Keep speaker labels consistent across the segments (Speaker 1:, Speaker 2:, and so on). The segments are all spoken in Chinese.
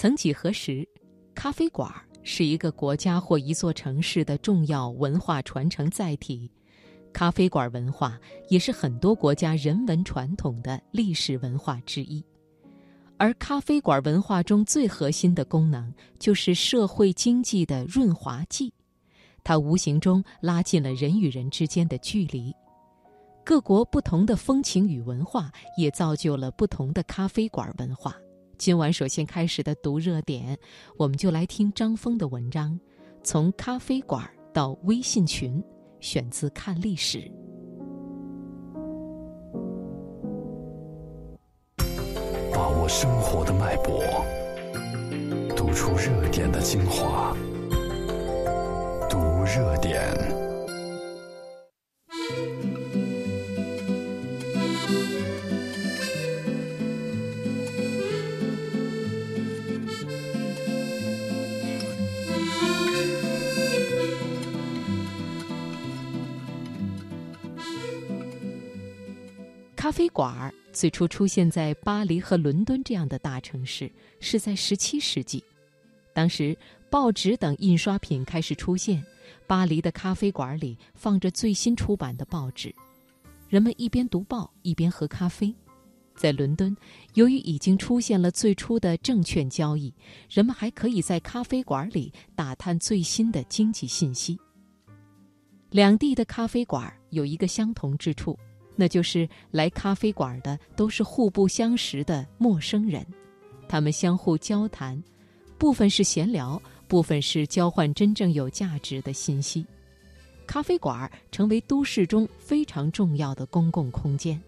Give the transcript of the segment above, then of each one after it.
Speaker 1: 曾几何时，咖啡馆是一个国家或一座城市的重要文化传承载体，咖啡馆文化也是很多国家人文传统的历史文化之一。而咖啡馆文化中最核心的功能，就是社会经济的润滑剂，它无形中拉近了人与人之间的距离。各国不同的风情与文化，也造就了不同的咖啡馆文化。今晚首先开始的读热点，我们就来听张峰的文章，《从咖啡馆到微信群》，选自《看历史》。
Speaker 2: 把握生活的脉搏，读出热点的精华，读热点。
Speaker 1: 咖啡馆最初出现在巴黎和伦敦这样的大城市，是在17世纪。当时，报纸等印刷品开始出现，巴黎的咖啡馆里放着最新出版的报纸，人们一边读报一边喝咖啡。在伦敦，由于已经出现了最初的证券交易，人们还可以在咖啡馆里打探最新的经济信息。两地的咖啡馆有一个相同之处。那就是来咖啡馆的都是互不相识的陌生人，他们相互交谈，部分是闲聊，部分是交换真正有价值的信息。咖啡馆成为都市中非常重要的公共空间。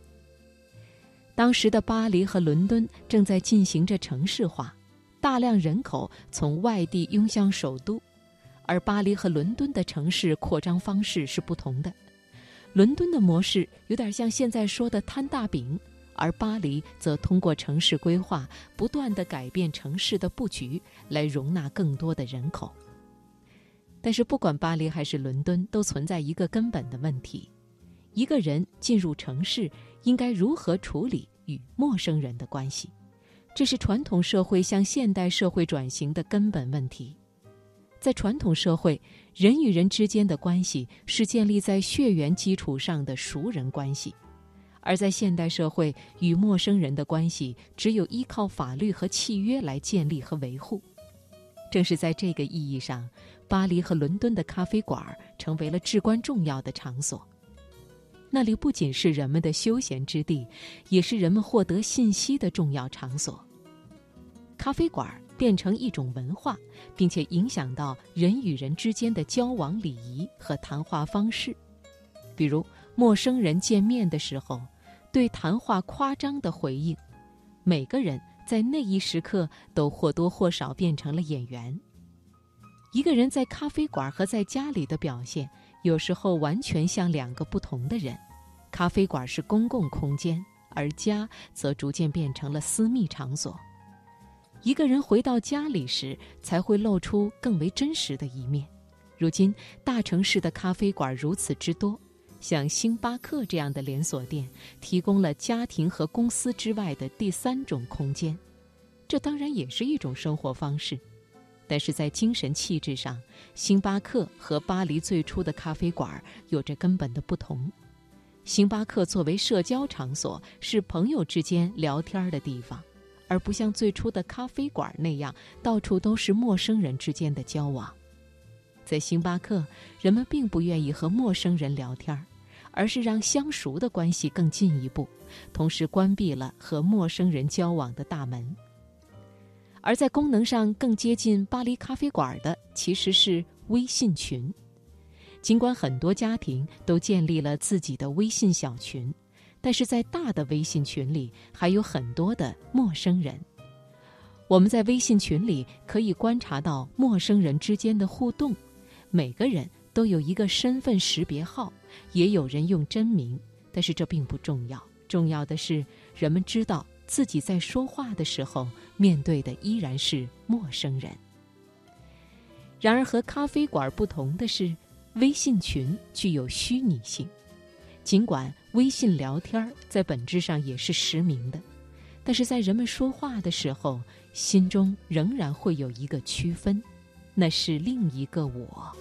Speaker 1: 当时的巴黎和伦敦正在进行着城市化，大量人口从外地涌向首都，而巴黎和伦敦的城市扩张方式是不同的。伦敦的模式有点像现在说的摊大饼，而巴黎则通过城市规划不断的改变城市的布局，来容纳更多的人口。但是，不管巴黎还是伦敦，都存在一个根本的问题：一个人进入城市，应该如何处理与陌生人的关系？这是传统社会向现代社会转型的根本问题。在传统社会，人与人之间的关系是建立在血缘基础上的熟人关系；而在现代社会，与陌生人的关系只有依靠法律和契约来建立和维护。正是在这个意义上，巴黎和伦敦的咖啡馆成为了至关重要的场所。那里不仅是人们的休闲之地，也是人们获得信息的重要场所。咖啡馆。变成一种文化，并且影响到人与人之间的交往礼仪和谈话方式。比如，陌生人见面的时候，对谈话夸张的回应。每个人在那一时刻都或多或少变成了演员。一个人在咖啡馆和在家里的表现，有时候完全像两个不同的人。咖啡馆是公共空间，而家则逐渐变成了私密场所。一个人回到家里时，才会露出更为真实的一面。如今，大城市的咖啡馆如此之多，像星巴克这样的连锁店，提供了家庭和公司之外的第三种空间。这当然也是一种生活方式，但是在精神气质上，星巴克和巴黎最初的咖啡馆有着根本的不同。星巴克作为社交场所，是朋友之间聊天的地方。而不像最初的咖啡馆那样，到处都是陌生人之间的交往。在星巴克，人们并不愿意和陌生人聊天而是让相熟的关系更进一步，同时关闭了和陌生人交往的大门。而在功能上更接近巴黎咖啡馆的，其实是微信群。尽管很多家庭都建立了自己的微信小群。但是在大的微信群里，还有很多的陌生人。我们在微信群里可以观察到陌生人之间的互动，每个人都有一个身份识别号，也有人用真名，但是这并不重要。重要的是，人们知道自己在说话的时候面对的依然是陌生人。然而，和咖啡馆不同的是，微信群具有虚拟性。尽管微信聊天在本质上也是实名的，但是在人们说话的时候，心中仍然会有一个区分，那是另一个我。